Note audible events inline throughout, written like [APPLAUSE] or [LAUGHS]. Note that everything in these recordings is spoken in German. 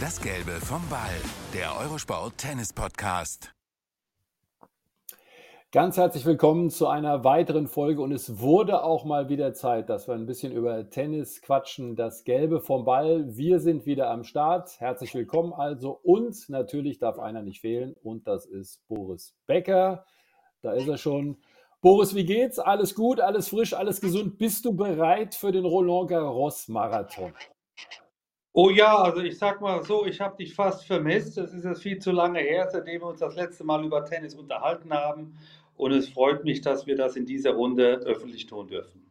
Das Gelbe vom Ball, der Eurosport Tennis Podcast. Ganz herzlich willkommen zu einer weiteren Folge und es wurde auch mal wieder Zeit, dass wir ein bisschen über Tennis quatschen. Das Gelbe vom Ball. Wir sind wieder am Start. Herzlich willkommen also und natürlich darf einer nicht fehlen und das ist Boris Becker. Da ist er schon. Boris, wie geht's? Alles gut, alles frisch, alles gesund? Bist du bereit für den Roland Garros Marathon? Oh ja, also ich sag mal so, ich habe dich fast vermisst. Es ist jetzt viel zu lange her, seitdem wir uns das letzte Mal über Tennis unterhalten haben. Und es freut mich, dass wir das in dieser Runde öffentlich tun dürfen.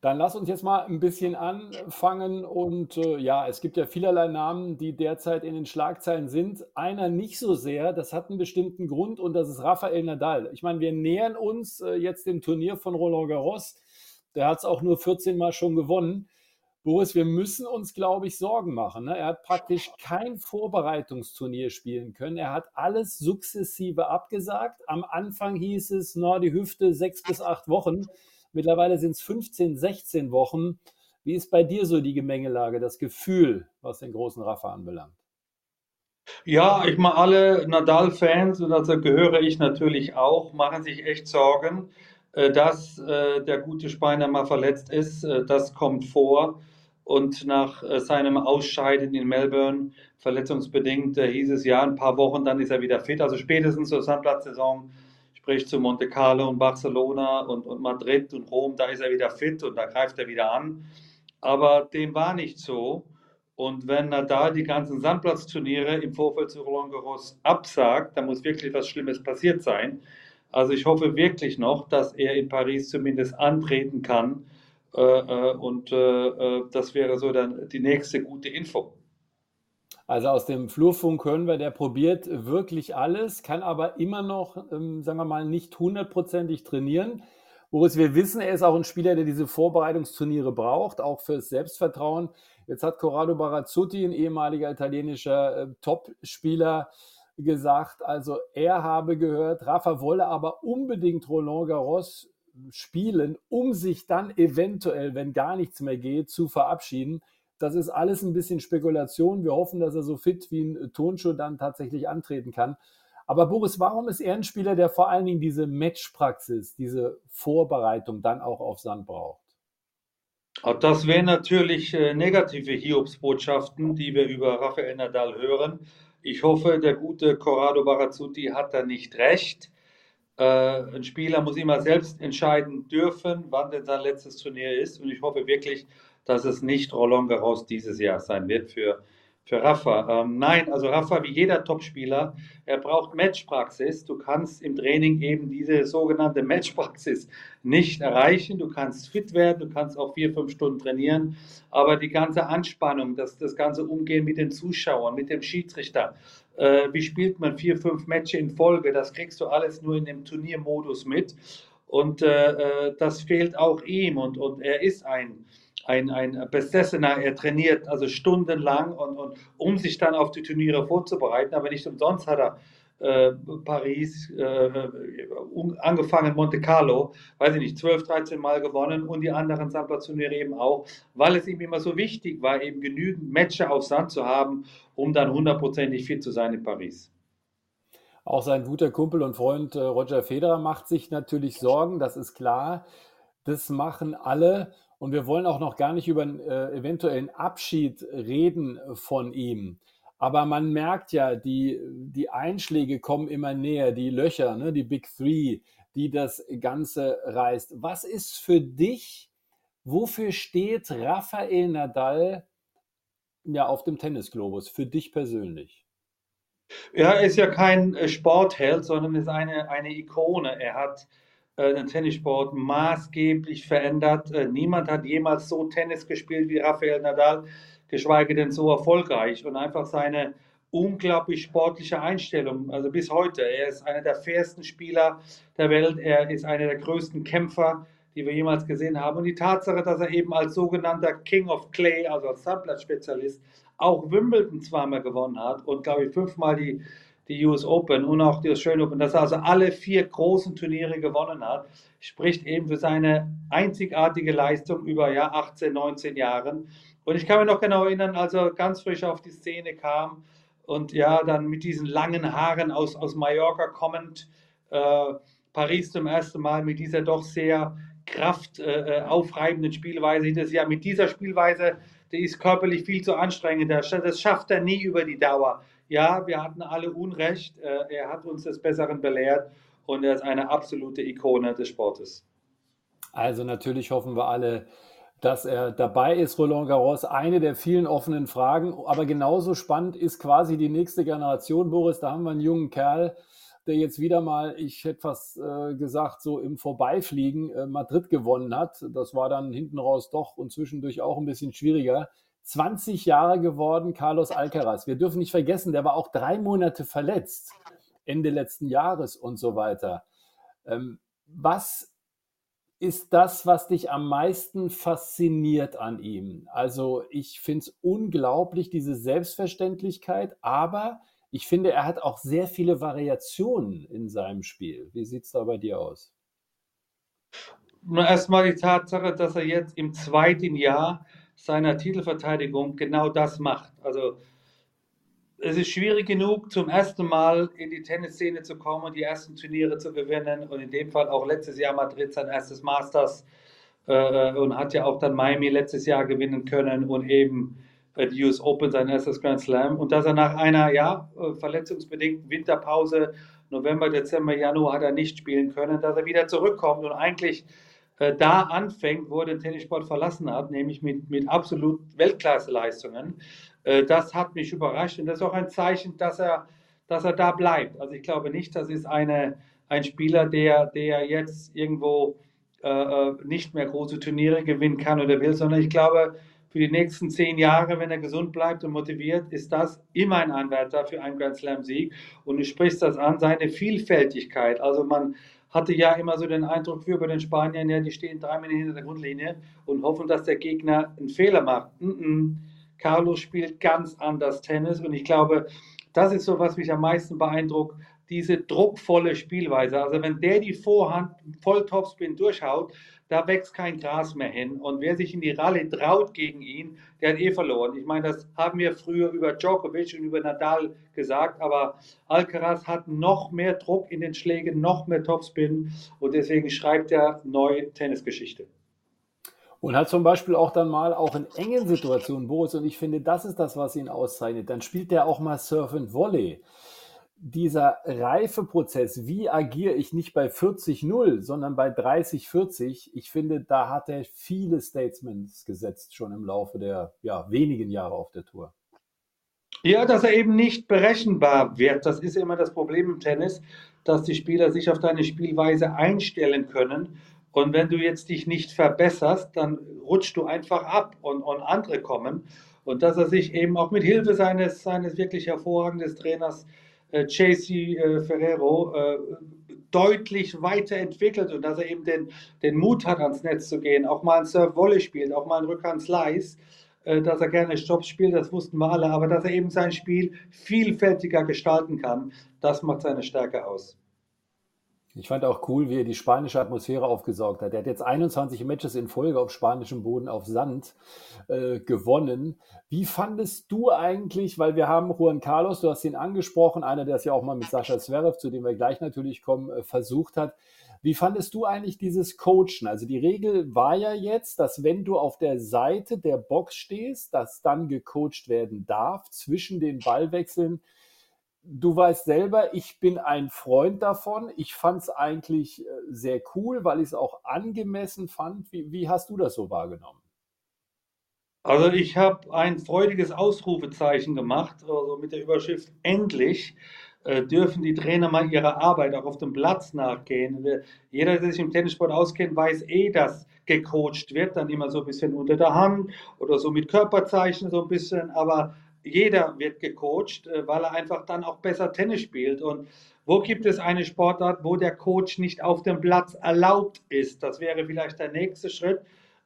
Dann lass uns jetzt mal ein bisschen anfangen. Und äh, ja, es gibt ja vielerlei Namen, die derzeit in den Schlagzeilen sind. Einer nicht so sehr, das hat einen bestimmten Grund und das ist Rafael Nadal. Ich meine, wir nähern uns äh, jetzt dem Turnier von Roland Garros. Der hat es auch nur 14 Mal schon gewonnen. Boris, wir müssen uns, glaube ich, Sorgen machen. Ne? Er hat praktisch kein Vorbereitungsturnier spielen können. Er hat alles sukzessive abgesagt. Am Anfang hieß es, na, die Hüfte sechs bis acht Wochen. Mittlerweile sind es 15, 16 Wochen. Wie ist bei dir so die Gemengelage, das Gefühl, was den großen Rafa anbelangt? Ja, ich meine, alle Nadal-Fans, und dazu gehöre ich natürlich auch, machen sich echt Sorgen, äh, dass äh, der gute Speiner mal verletzt ist. Äh, das kommt vor. Und nach äh, seinem Ausscheiden in Melbourne, verletzungsbedingt, äh, hieß es ja, ein paar Wochen, dann ist er wieder fit. Also spätestens zur Sandplatzsaison, sprich zu Monte Carlo und Barcelona und, und Madrid und Rom, da ist er wieder fit und da greift er wieder an. Aber dem war nicht so. Und wenn Nadal die ganzen Sandplatzturniere im Vorfeld zu Roland Garros absagt, dann muss wirklich was Schlimmes passiert sein. Also ich hoffe wirklich noch, dass er in Paris zumindest antreten kann und äh, das wäre so dann die nächste gute Info. Also aus dem Flurfunk hören wir, der probiert wirklich alles, kann aber immer noch, ähm, sagen wir mal, nicht hundertprozentig trainieren. Boris, wir wissen, er ist auch ein Spieler, der diese Vorbereitungsturniere braucht, auch fürs Selbstvertrauen. Jetzt hat Corrado Barazzutti, ein ehemaliger italienischer äh, Top-Spieler, gesagt, also er habe gehört, Rafa wolle aber unbedingt Roland Garros spielen, um sich dann eventuell, wenn gar nichts mehr geht, zu verabschieden. Das ist alles ein bisschen Spekulation. Wir hoffen, dass er so fit wie ein Tonschuh dann tatsächlich antreten kann. Aber Boris, warum ist er ein Spieler, der vor allen Dingen diese Matchpraxis, diese Vorbereitung dann auch auf Sand braucht? Das wären natürlich äh, negative Hiobsbotschaften, die wir über Rafael Nadal hören. Ich hoffe, der gute Corrado Barazzuti hat da nicht recht. Äh, ein Spieler muss immer selbst entscheiden dürfen, wann denn sein letztes Turnier ist. Und ich hoffe wirklich, dass es nicht Roland Garros dieses Jahr sein wird für für Rafa. Ähm, nein, also Rafa, wie jeder Topspieler, er braucht Matchpraxis. Du kannst im Training eben diese sogenannte Matchpraxis nicht erreichen. Du kannst fit werden, du kannst auch vier, fünf Stunden trainieren, aber die ganze Anspannung, das, das ganze Umgehen mit den Zuschauern, mit dem Schiedsrichter, äh, wie spielt man vier, fünf Matches in Folge, das kriegst du alles nur in dem Turniermodus mit. Und äh, äh das fehlt auch ihm. Und, und er ist ein ein, ein Besessener, er trainiert also stundenlang und, und um sich dann auf die Turniere vorzubereiten, aber nicht umsonst hat er äh, Paris, äh, angefangen Monte Carlo, weiß ich nicht, 12, 13 Mal gewonnen und die anderen Sandplatzturniere eben auch, weil es ihm immer so wichtig war, eben genügend Matches auf Sand zu haben, um dann hundertprozentig fit zu sein in Paris. Auch sein guter Kumpel und Freund äh, Roger Federer macht sich natürlich Sorgen, das ist klar. Das machen alle. Und wir wollen auch noch gar nicht über einen äh, eventuellen Abschied reden von ihm. Aber man merkt ja, die, die Einschläge kommen immer näher, die Löcher, ne, die Big Three, die das Ganze reißt. Was ist für dich, wofür steht Rafael Nadal ja, auf dem Tennisglobus, für dich persönlich? Ja, er ist ja kein äh, Sportheld, sondern ist eine, eine Ikone. Er hat äh, den Tennissport maßgeblich verändert. Äh, niemand hat jemals so Tennis gespielt wie Rafael Nadal, geschweige denn so erfolgreich und einfach seine unglaublich sportliche Einstellung, also bis heute. Er ist einer der fairsten Spieler der Welt, er ist einer der größten Kämpfer, die wir jemals gesehen haben. Und die Tatsache, dass er eben als sogenannter King of Clay, also als Sandplatzspezialist, auch Wimbledon zweimal gewonnen hat und, glaube ich, fünfmal die die US Open und auch die Australian Open, dass er also alle vier großen Turniere gewonnen hat, spricht eben für seine einzigartige Leistung über ja, 18, 19 Jahren. Und ich kann mich noch genau erinnern, als er ganz frisch auf die Szene kam und ja, dann mit diesen langen Haaren aus, aus Mallorca kommend, äh, Paris zum ersten Mal mit dieser doch sehr kraftaufreibenden äh, Spielweise. Das ja mit dieser Spielweise, die ist körperlich viel zu anstrengend. Das schafft er nie über die Dauer. Ja, wir hatten alle Unrecht. Äh, er hat uns des Besseren belehrt und er ist eine absolute Ikone des Sportes. Also natürlich hoffen wir alle, dass er dabei ist, Roland Garros. Eine der vielen offenen Fragen. Aber genauso spannend ist quasi die nächste Generation, Boris. Da haben wir einen jungen Kerl, der jetzt wieder mal, ich hätte fast äh, gesagt, so im Vorbeifliegen äh, Madrid gewonnen hat. Das war dann hinten raus doch und zwischendurch auch ein bisschen schwieriger. 20 Jahre geworden, Carlos Alcaraz. Wir dürfen nicht vergessen, der war auch drei Monate verletzt, Ende letzten Jahres und so weiter. Ähm, was ist das, was dich am meisten fasziniert an ihm? Also ich finde es unglaublich, diese Selbstverständlichkeit, aber ich finde, er hat auch sehr viele Variationen in seinem Spiel. Wie sieht es da bei dir aus? Erstmal die Tatsache, dass er jetzt im zweiten Jahr seiner Titelverteidigung genau das macht. Also es ist schwierig genug, zum ersten Mal in die Tennisszene zu kommen und die ersten Turniere zu gewinnen. Und in dem Fall auch letztes Jahr Madrid sein erstes Masters äh, und hat ja auch dann Miami letztes Jahr gewinnen können und eben bei die US Open sein erstes Grand Slam. Und dass er nach einer, ja, äh, verletzungsbedingten Winterpause, November, Dezember, Januar hat er nicht spielen können, dass er wieder zurückkommt und eigentlich äh, da anfängt, wo er den Tennissport verlassen hat, nämlich mit, mit absolut Weltklasse-Leistungen. Äh, das hat mich überrascht und das ist auch ein Zeichen, dass er, dass er da bleibt. Also ich glaube nicht, das ist eine, ein Spieler, der, der jetzt irgendwo äh, nicht mehr große Turniere gewinnen kann oder will, sondern ich glaube, für die nächsten zehn Jahre, wenn er gesund bleibt und motiviert, ist das immer ein Anwärter für einen Grand Slam-Sieg. Und du sprichst das an, seine Vielfältigkeit. Also man hatte ja immer so den Eindruck, wie bei den Spaniern, ja, die stehen drei Minuten hinter der Grundlinie und hoffen, dass der Gegner einen Fehler macht. Mm -mm. Carlos spielt ganz anders Tennis und ich glaube, das ist so, was mich am meisten beeindruckt, diese druckvolle Spielweise. Also wenn der die Vorhand voll Topspin durchhaut, da wächst kein Gras mehr hin. Und wer sich in die Rallye traut gegen ihn, der hat eh verloren. Ich meine, das haben wir früher über Djokovic und über Nadal gesagt, aber Alcaraz hat noch mehr Druck in den Schlägen, noch mehr Topspin und deswegen schreibt er neue Tennisgeschichte. Und hat zum Beispiel auch dann mal auch in engen Situationen, Boris, und ich finde, das ist das, was ihn auszeichnet, dann spielt er auch mal Surf and Volley dieser Reifeprozess, wie agiere ich nicht bei 40-0, sondern bei 30-40, ich finde, da hat er viele Statements gesetzt schon im Laufe der ja, wenigen Jahre auf der Tour. Ja, dass er eben nicht berechenbar wird. Das ist immer das Problem im Tennis, dass die Spieler sich auf deine Spielweise einstellen können. Und wenn du jetzt dich nicht verbesserst, dann rutschst du einfach ab und, und andere kommen. Und dass er sich eben auch mit Hilfe seines, seines wirklich hervorragenden Trainers äh, JC äh, Ferrero äh, deutlich weiterentwickelt und dass er eben den, den Mut hat, ans Netz zu gehen, auch mal ein Serve-Volley spielt, auch mal ein Rückhand-Slice, äh, dass er gerne Stops spielt, das wussten wir alle, aber dass er eben sein Spiel vielfältiger gestalten kann, das macht seine Stärke aus. Ich fand auch cool, wie er die spanische Atmosphäre aufgesaugt hat. Er hat jetzt 21 Matches in Folge auf spanischem Boden auf Sand äh, gewonnen. Wie fandest du eigentlich, weil wir haben Juan Carlos, du hast ihn angesprochen, einer, der es ja auch mal mit Sascha Zverev, zu dem wir gleich natürlich kommen, äh, versucht hat. Wie fandest du eigentlich dieses Coachen? Also die Regel war ja jetzt, dass wenn du auf der Seite der Box stehst, dass dann gecoacht werden darf zwischen den Ballwechseln du weißt selber, ich bin ein Freund davon. Ich fand es eigentlich äh, sehr cool, weil ich es auch angemessen fand. Wie, wie, hast du das so wahrgenommen? Also ich habe ein freudiges Ausrufezeichen gemacht, also mit der Überschrift Endlich äh, dürfen die Trainer mal ihrer Arbeit auch auf dem Platz nachgehen. Jeder, der sich im Tennissport auskennt, weiß eh, dass gecoacht wird, dann immer so ein bisschen unter der Hand oder so mit Körperzeichen so ein bisschen, aber jeder wird gecoacht, äh, weil er einfach dann auch besser Tennis spielt. Und wo gibt es eine Sportart, wo der Coach nicht auf dem Platz erlaubt ist? Das wäre vielleicht der nächste Schritt.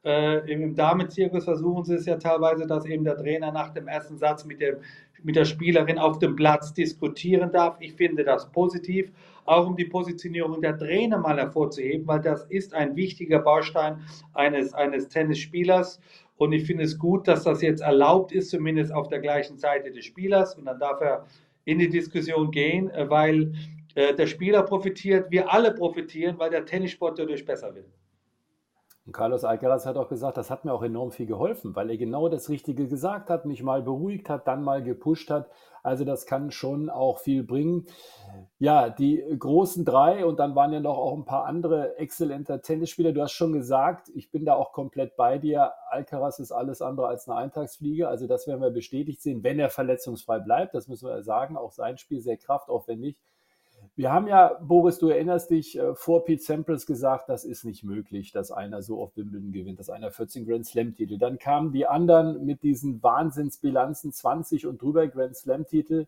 Äh, Im Damenzirkus versuchen sie es ja teilweise, dass eben der Trainer nach dem ersten Satz mit dem mit der Spielerin auf dem Platz diskutieren darf. Ich finde das positiv, auch um die Positionierung der Trainer mal hervorzuheben, weil das ist ein wichtiger Baustein eines, eines Tennisspielers. Und ich finde es gut, dass das jetzt erlaubt ist, zumindest auf der gleichen Seite des Spielers. Und dann darf er in die Diskussion gehen, äh, weil äh, der Spieler profitiert, wir alle profitieren, weil der Tennissport dadurch besser wird. Und Carlos Alcaraz hat auch gesagt, das hat mir auch enorm viel geholfen, weil er genau das Richtige gesagt hat, mich mal beruhigt hat, dann mal gepusht hat. Also das kann schon auch viel bringen. Ja, die großen drei und dann waren ja noch auch ein paar andere exzellente Tennisspieler. Du hast schon gesagt, ich bin da auch komplett bei dir. Alcaraz ist alles andere als eine Eintagsfliege. Also das werden wir bestätigt sehen, wenn er verletzungsfrei bleibt. Das müssen wir sagen. Auch sein Spiel sehr kraftaufwendig. Wir haben ja, Boris, du erinnerst dich, äh, vor Pete Sampras gesagt, das ist nicht möglich, dass einer so auf Wimbledon gewinnt, dass einer 14 Grand Slam-Titel. Dann kamen die anderen mit diesen Wahnsinnsbilanzen, 20 und drüber Grand Slam-Titel.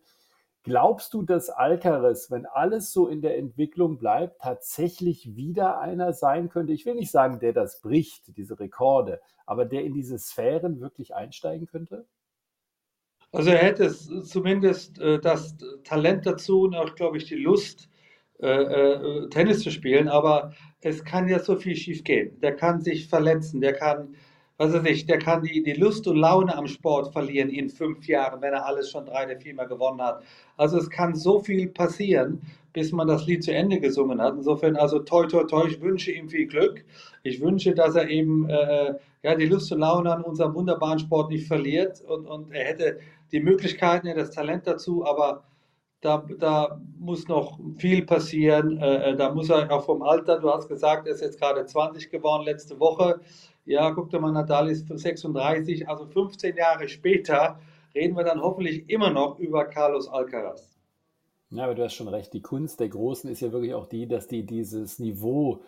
Glaubst du, dass Alcaraz, wenn alles so in der Entwicklung bleibt, tatsächlich wieder einer sein könnte? Ich will nicht sagen, der das bricht, diese Rekorde, aber der in diese Sphären wirklich einsteigen könnte? Also er hätte zumindest äh, das Talent dazu und auch, glaube ich, die Lust, äh, äh, Tennis zu spielen, aber es kann ja so viel schief gehen. Der kann sich verletzen, der kann, weiß ich, der kann die, die Lust und Laune am Sport verlieren in fünf Jahren, wenn er alles schon drei oder viermal gewonnen hat. Also es kann so viel passieren, bis man das Lied zu Ende gesungen hat. Insofern, also toi, toi, toi, ich wünsche ihm viel Glück. Ich wünsche, dass er eben äh, ja, die Lust und Laune an unserem wunderbaren Sport nicht verliert und, und er hätte die Möglichkeiten, ja, das Talent dazu, aber da, da muss noch viel passieren. Äh, äh, da muss er auch vom Alter, du hast gesagt, er ist jetzt gerade 20 geworden letzte Woche. Ja, guck dir mal, Nadal ist 36, also 15 Jahre später reden wir dann hoffentlich immer noch über Carlos Alcaraz. Ja, aber du hast schon recht. Die Kunst der Großen ist ja wirklich auch die, dass die dieses Niveau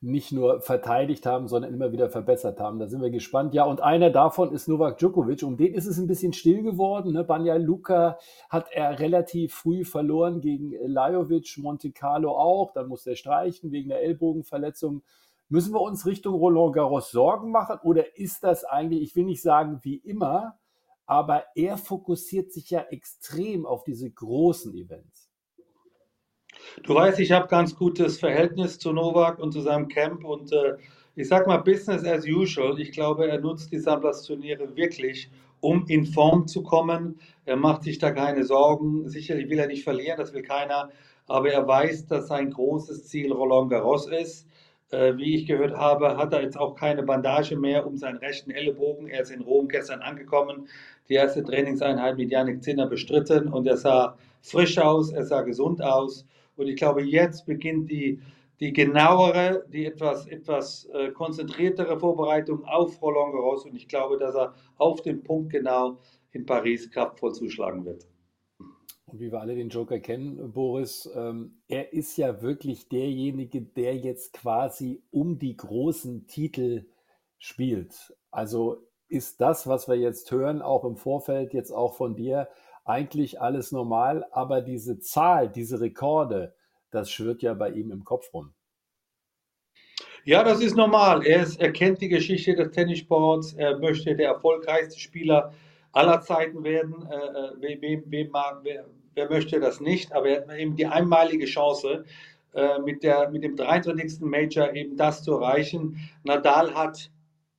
nicht nur verteidigt haben, sondern immer wieder verbessert haben. Da sind wir gespannt. Ja, und einer davon ist Novak Djokovic. Um den ist es ein bisschen still geworden. Ne? Banja Luka hat er relativ früh verloren gegen Lajovic, Monte Carlo auch. Dann muss er streichen wegen der Ellbogenverletzung. Müssen wir uns Richtung Roland Garros Sorgen machen oder ist das eigentlich, ich will nicht sagen wie immer, aber er fokussiert sich ja extrem auf diese großen Events. Du weißt, ich habe ganz gutes Verhältnis zu Novak und zu seinem Camp und äh, ich sag mal Business as usual. Ich glaube, er nutzt die Sandplatz-Turniere wirklich, um in Form zu kommen. Er macht sich da keine Sorgen. Sicherlich will er nicht verlieren, das will keiner. Aber er weiß, dass sein großes Ziel Roland Garros ist. Äh, wie ich gehört habe, hat er jetzt auch keine Bandage mehr um seinen rechten Ellenbogen. Er ist in Rom gestern angekommen, die erste Trainingseinheit mit Janik Zinner bestritten und er sah frisch aus, er sah gesund aus. Und ich glaube, jetzt beginnt die, die genauere, die etwas, etwas äh, konzentriertere Vorbereitung auf Roland Garros. Und ich glaube, dass er auf den Punkt genau in Paris kraftvoll zuschlagen wird. Und wie wir alle den Joker kennen, Boris, ähm, er ist ja wirklich derjenige, der jetzt quasi um die großen Titel spielt. Also ist das, was wir jetzt hören, auch im Vorfeld jetzt auch von dir, eigentlich alles normal, aber diese Zahl, diese Rekorde, das schwirrt ja bei ihm im Kopf rum. Ja, das ist normal. Er, ist, er kennt die Geschichte des Tennissports. Er möchte der erfolgreichste Spieler aller Zeiten werden. Äh, äh wem, wem mag, wer, möchte das nicht? Aber er hat eben die einmalige Chance, äh, mit, der, mit dem 23. Major eben das zu erreichen. Nadal hat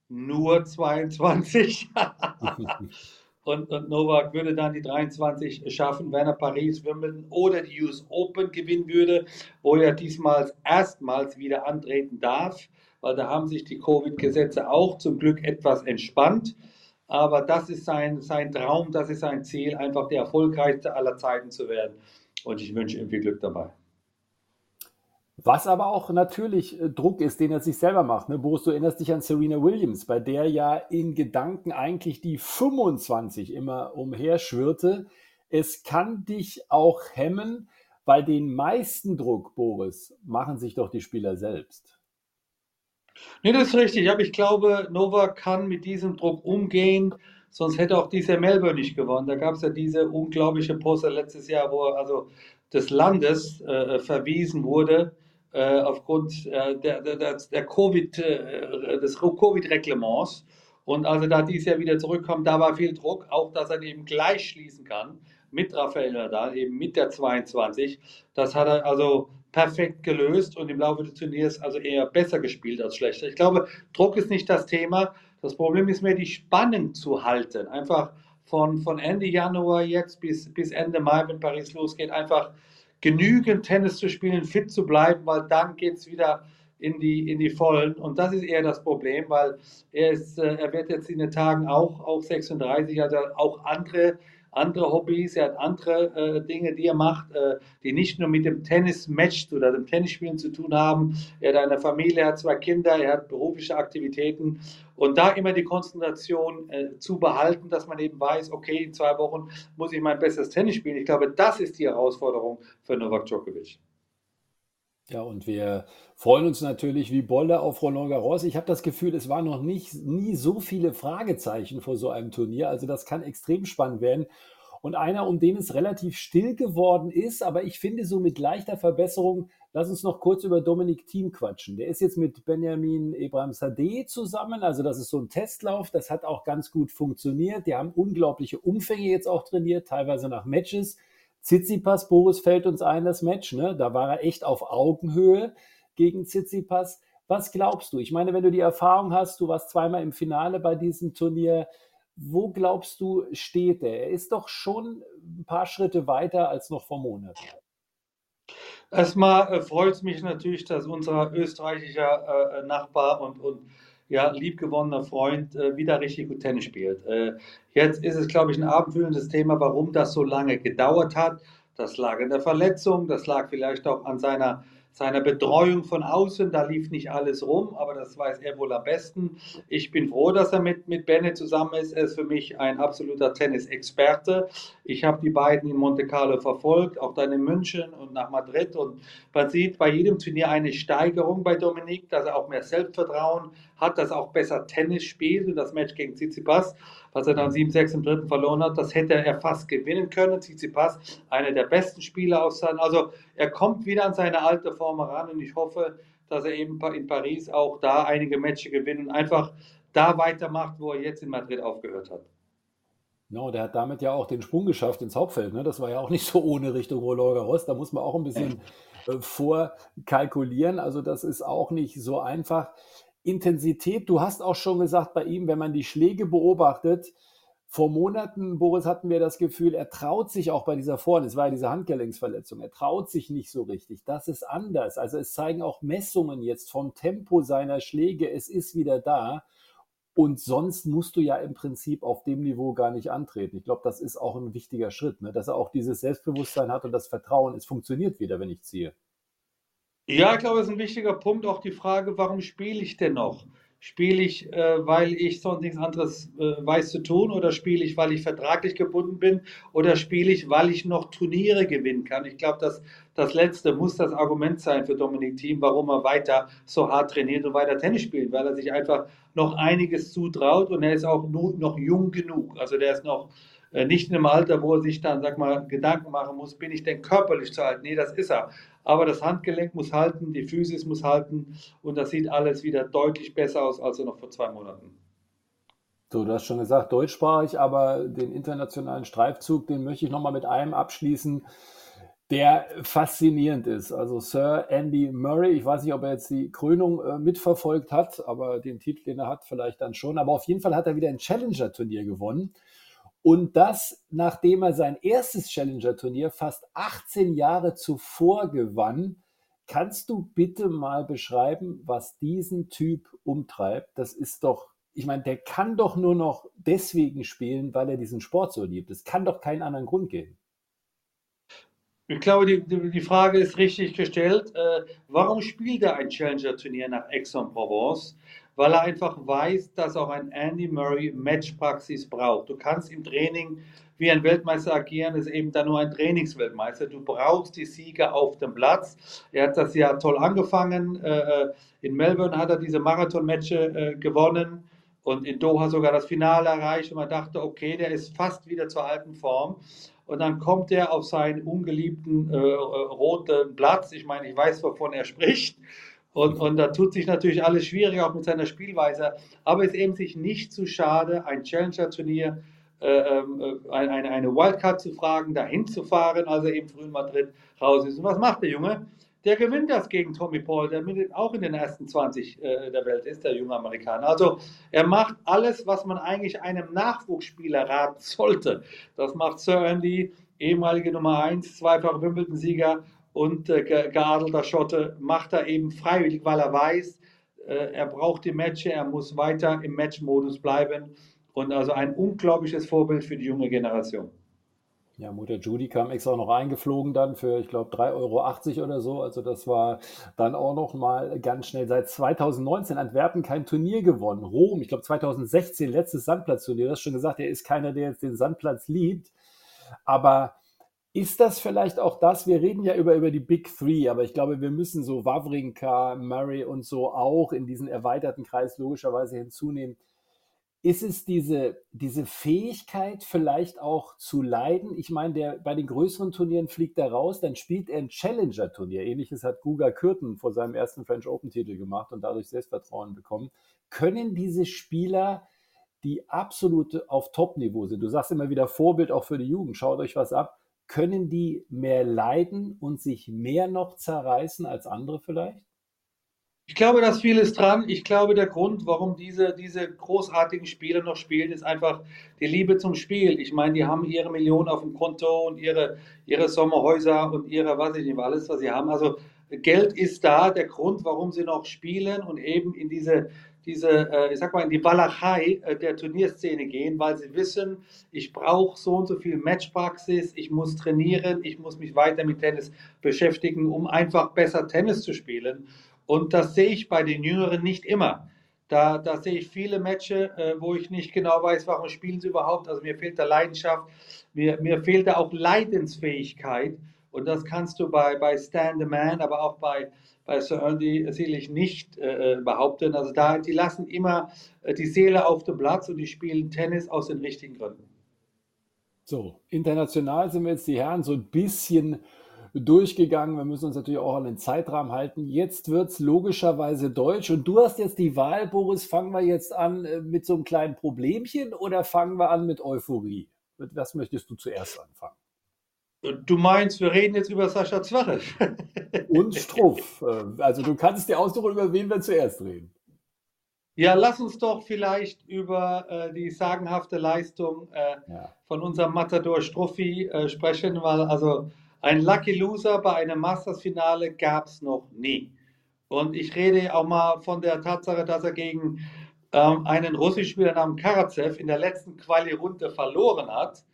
nur 22. [LAUGHS] und, und Novak würde dann die 23 schaffen, wenn er Paris, Wimbledon oder die US Open gewinnen würde, wo er diesmal erstmals wieder antreten darf, weil da haben sich die Covid-Gesetze auch zum Glück etwas entspannt. Aber das ist sein, sein Traum, das ist sein Ziel, einfach der erfolgreichste aller Zeiten zu werden. Und ich wünsche ihm viel Glück dabei. Was aber auch natürlich äh, Druck ist, den er sich selber macht. Ne? Boris, du erinnerst dich an Serena Williams, bei der ja in Gedanken eigentlich die 25 immer umherschwirrte. Es kann dich auch hemmen, weil den meisten Druck, Boris, machen sich doch die Spieler selbst. Nee, das ist richtig. Aber ich glaube, Novak kann mit diesem Druck umgehen. Sonst hätte auch dieser Melbourne nicht gewonnen. Da gab es ja diese unglaubliche Poster letztes Jahr, wo er also des Landes äh, verwiesen wurde äh, aufgrund äh, der, der, der COVID, äh, des Covid-Reglements. Und als er da dieses Jahr wieder zurückkommt, da war viel Druck, auch dass er eben gleich schließen kann mit Rafael Nadal, eben mit der 22. Das hat er also perfekt gelöst und im Laufe des Turniers also eher besser gespielt als schlechter. Ich glaube, Druck ist nicht das Thema. Das Problem ist mehr, die Spannung zu halten. Einfach von, von Ende Januar jetzt bis, bis Ende Mai, wenn Paris losgeht, einfach genügend Tennis zu spielen, fit zu bleiben, weil dann geht es wieder in die, in die Vollen. Und das ist eher das Problem, weil er, ist, äh, er wird jetzt in den Tagen auch, auch 36, also auch andere andere Hobbys, er hat andere äh, Dinge, die er macht, äh, die nicht nur mit dem Tennis-Match oder dem Tennisspielen zu tun haben. Er hat eine Familie, er hat zwei Kinder, er hat berufliche Aktivitäten und da immer die Konzentration äh, zu behalten, dass man eben weiß, okay, in zwei Wochen muss ich mein bestes Tennis spielen. Ich glaube, das ist die Herausforderung für Novak Djokovic. Ja, und wir freuen uns natürlich wie Bolle auf Roland Garros. Ich habe das Gefühl, es waren noch nicht, nie so viele Fragezeichen vor so einem Turnier. Also das kann extrem spannend werden. Und einer, um den es relativ still geworden ist, aber ich finde so mit leichter Verbesserung, lass uns noch kurz über Dominik Thiem quatschen. Der ist jetzt mit Benjamin Ebrahim Sadeh zusammen. Also das ist so ein Testlauf. Das hat auch ganz gut funktioniert. Die haben unglaubliche Umfänge jetzt auch trainiert, teilweise nach Matches. Tsitsipas, Boris fällt uns ein, das Match, ne? Da war er echt auf Augenhöhe gegen Tsitsipas. Was glaubst du? Ich meine, wenn du die Erfahrung hast, du warst zweimal im Finale bei diesem Turnier, wo glaubst du, steht er? Er ist doch schon ein paar Schritte weiter als noch vor Monaten. Erstmal äh, freut es mich natürlich, dass unser österreichischer äh, Nachbar und, und ja, liebgewonnener Freund äh, wieder richtig gut Tennis spielt. Äh, jetzt ist es, glaube ich, ein abendfüllendes Thema, warum das so lange gedauert hat. Das lag an der Verletzung, das lag vielleicht auch an seiner seiner Betreuung von außen. Da lief nicht alles rum, aber das weiß er wohl am besten. Ich bin froh, dass er mit, mit Bennett zusammen ist. Er ist für mich ein absoluter Tennisexperte. Ich habe die beiden in Monte Carlo verfolgt, auch dann in München und nach Madrid. Und man sieht bei jedem Turnier eine Steigerung bei Dominik, dass er auch mehr Selbstvertrauen hat, dass er auch besser Tennis spielt. Und das Match gegen Tsitsipas was er dann 7-6 im dritten verloren hat, das hätte er fast gewinnen können. Tsitsipas, einer der besten Spieler aus seinem, also er kommt wieder an seine alte Form heran und ich hoffe, dass er eben in Paris auch da einige Matches gewinnt und einfach da weitermacht, wo er jetzt in Madrid aufgehört hat. No, der hat damit ja auch den Sprung geschafft ins Hauptfeld. Ne? Das war ja auch nicht so ohne Richtung Roland Garros. Da muss man auch ein bisschen äh, vorkalkulieren. Also das ist auch nicht so einfach. Intensität, du hast auch schon gesagt bei ihm, wenn man die Schläge beobachtet, vor Monaten, Boris, hatten wir das Gefühl, er traut sich auch bei dieser Vorne, es war ja diese Handgelenksverletzung, er traut sich nicht so richtig. Das ist anders. Also es zeigen auch Messungen jetzt vom Tempo seiner Schläge, es ist wieder da. Und sonst musst du ja im Prinzip auf dem Niveau gar nicht antreten. Ich glaube, das ist auch ein wichtiger Schritt, ne? dass er auch dieses Selbstbewusstsein hat und das Vertrauen, es funktioniert wieder, wenn ich ziehe. Ja, ich glaube, es ist ein wichtiger Punkt, auch die Frage, warum spiele ich denn noch? Spiele ich, äh, weil ich sonst nichts anderes äh, weiß zu tun oder spiele ich, weil ich vertraglich gebunden bin oder spiele ich, weil ich noch Turniere gewinnen kann? Ich glaube, dass das Letzte muss das Argument sein für Dominik Thiem, warum er weiter so hart trainiert und weiter Tennis spielt, weil er sich einfach noch einiges zutraut und er ist auch noch jung genug. Also der ist noch äh, nicht in einem Alter, wo er sich dann, sag mal, Gedanken machen muss, bin ich denn körperlich zu alt? Nee, das ist er. Aber das Handgelenk muss halten, die Physis muss halten und das sieht alles wieder deutlich besser aus als noch vor zwei Monaten. So, du hast schon gesagt, deutschsprachig, aber den internationalen Streifzug, den möchte ich nochmal mit einem abschließen, der faszinierend ist. Also Sir Andy Murray, ich weiß nicht, ob er jetzt die Krönung äh, mitverfolgt hat, aber den Titel, den er hat, vielleicht dann schon. Aber auf jeden Fall hat er wieder ein Challenger-Turnier gewonnen. Und das, nachdem er sein erstes Challenger-Turnier fast 18 Jahre zuvor gewann. Kannst du bitte mal beschreiben, was diesen Typ umtreibt? Das ist doch, ich meine, der kann doch nur noch deswegen spielen, weil er diesen Sport so liebt. Es kann doch keinen anderen Grund geben. Ich glaube, die, die Frage ist richtig gestellt. Äh, warum spielt er ein Challenger-Turnier nach Aix-en-Provence? Weil er einfach weiß, dass auch ein Andy Murray Matchpraxis braucht. Du kannst im Training wie ein Weltmeister agieren, ist eben dann nur ein Trainingsweltmeister. Du brauchst die Sieger auf dem Platz. Er hat das ja toll angefangen. Äh, äh, in Melbourne hat er diese Marathon-Matches äh, gewonnen und in Doha sogar das Finale erreicht. Und man dachte, okay, der ist fast wieder zur alten Form. Und dann kommt er auf seinen ungeliebten äh, roten Platz. Ich meine, ich weiß, wovon er spricht Und, und da tut sich natürlich alles schwierig, auch mit seiner Spielweise. Aber es ist eben sich nicht zu schade, ein Challenger-Turnier, äh, ähm, äh, eine, eine Wildcard zu fragen, dahin zu fahren, als er eben früh in Madrid raus ist. Und was macht der Junge? Der gewinnt das gegen Tommy Paul, der auch in den ersten 20 äh, der Welt ist, der junge Amerikaner. Also er macht alles, was man eigentlich einem Nachwuchsspieler raten sollte. Das macht Sir Andy, ehemalige Nummer 1, zweifach Wimbledon-Sieger und äh, geadelter Schotte macht er eben freiwillig, weil er weiß, äh, er braucht die Matches, er muss weiter im Matchmodus bleiben und also ein unglaubliches Vorbild für die junge Generation. Ja, Mutter Judy kam extra noch eingeflogen dann für, ich glaube, 3,80 Euro oder so. Also das war dann auch noch mal ganz schnell. Seit 2019 Antwerpen kein Turnier gewonnen. Rom, ich glaube 2016 letztes Sandplatzturnier. Du hast schon gesagt, er ist keiner, der jetzt den Sandplatz liebt. Aber ist das vielleicht auch das? Wir reden ja über, über die Big Three, aber ich glaube, wir müssen so Wawrinka, Murray und so auch in diesen erweiterten Kreis logischerweise hinzunehmen. Ist es diese, diese Fähigkeit vielleicht auch zu leiden? Ich meine, der, bei den größeren Turnieren fliegt er raus, dann spielt er ein Challenger-Turnier. Ähnliches hat Guga Kürten vor seinem ersten French Open-Titel gemacht und dadurch Selbstvertrauen bekommen. Können diese Spieler, die absolut auf Top-Niveau sind, du sagst immer wieder Vorbild auch für die Jugend, schaut euch was ab, können die mehr leiden und sich mehr noch zerreißen als andere vielleicht? Ich glaube, da ist vieles dran. Ich glaube, der Grund, warum diese, diese großartigen Spieler noch spielen, ist einfach die Liebe zum Spiel. Ich meine, die haben ihre Millionen auf dem Konto und ihre, ihre Sommerhäuser und ihre, was ich nicht, alles, was sie haben. Also Geld ist da, der Grund, warum sie noch spielen und eben in diese, diese, äh, ich sag mal, in die Walachei äh, der Turnierszene gehen, weil sie wissen, ich brauche so und so viel Matchpraxis, ich muss trainieren, ich muss mich weiter mit Tennis beschäftigen, um einfach besser Tennis zu spielen. Und das sehe ich bei den Jüngeren nicht immer. Da, da sehe ich viele Matches, äh, wo ich nicht genau weiß, warum spielen sie überhaupt. Also mir fehlt da Leidenschaft, mir, mir fehlt da auch Leidensfähigkeit. Und das kannst du bei, bei Stand the Man, aber auch bei, bei Sir Andy sicherlich nicht äh, äh, behaupten. Also da, die lassen immer äh, die Seele auf dem Platz und die spielen Tennis aus den richtigen Gründen. So, international sind wir jetzt die Herren so ein bisschen durchgegangen. Wir müssen uns natürlich auch an den Zeitrahmen halten. Jetzt wird es logischerweise deutsch. Und du hast jetzt die Wahl, Boris. Fangen wir jetzt an äh, mit so einem kleinen Problemchen oder fangen wir an mit Euphorie? Mit was möchtest du zuerst anfangen? Du meinst, wir reden jetzt über Sascha Zverev? [LAUGHS] Und Struff. Äh, also du kannst dir aussuchen, über wen wir zuerst reden. Ja, lass uns doch vielleicht über äh, die sagenhafte Leistung äh, ja. von unserem Matador Struffi äh, sprechen, weil also ein Lucky Loser bei einem Masters-Finale gab es noch nie. Und ich rede auch mal von der Tatsache, dass er gegen ähm, einen russischen Spieler namens Karatsev in der letzten Quali-Runde verloren hat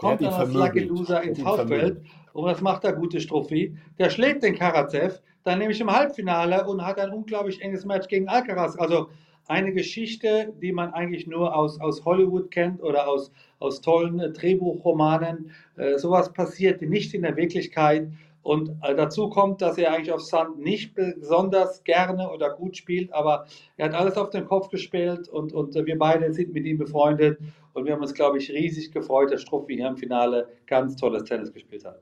kommt dann als Lucky Loser ins Hauptfeld und das macht der gute Struffi. Der schlägt den Karatsev, dann nämlich im Halbfinale und hat ein unglaublich enges Match gegen Alcaraz. Also eine Geschichte, die man eigentlich nur aus, aus Hollywood kennt oder aus, aus tollen äh, Drehbuchromanen. Äh, sowas passiert nicht in der Wirklichkeit. Und äh, dazu kommt, dass er eigentlich auf Sand nicht besonders gerne oder gut spielt, aber er hat alles auf den Kopf gespielt und, und wir beide sind mit ihm befreundet und wir haben uns, glaube ich, riesig gefreut, dass Struffi hier im Finale ganz tolles Tennis gespielt hat.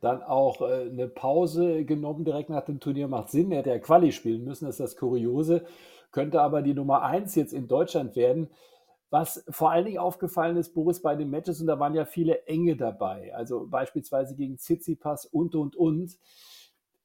Dann auch äh, eine Pause genommen direkt nach dem Turnier macht Sinn. Er hätte ja Quali spielen müssen, das ist das Kuriose. Könnte aber die Nummer 1 jetzt in Deutschland werden. Was vor allen Dingen aufgefallen ist, Boris, bei den Matches, und da waren ja viele Enge dabei, also beispielsweise gegen Tsitsipas und, und, und.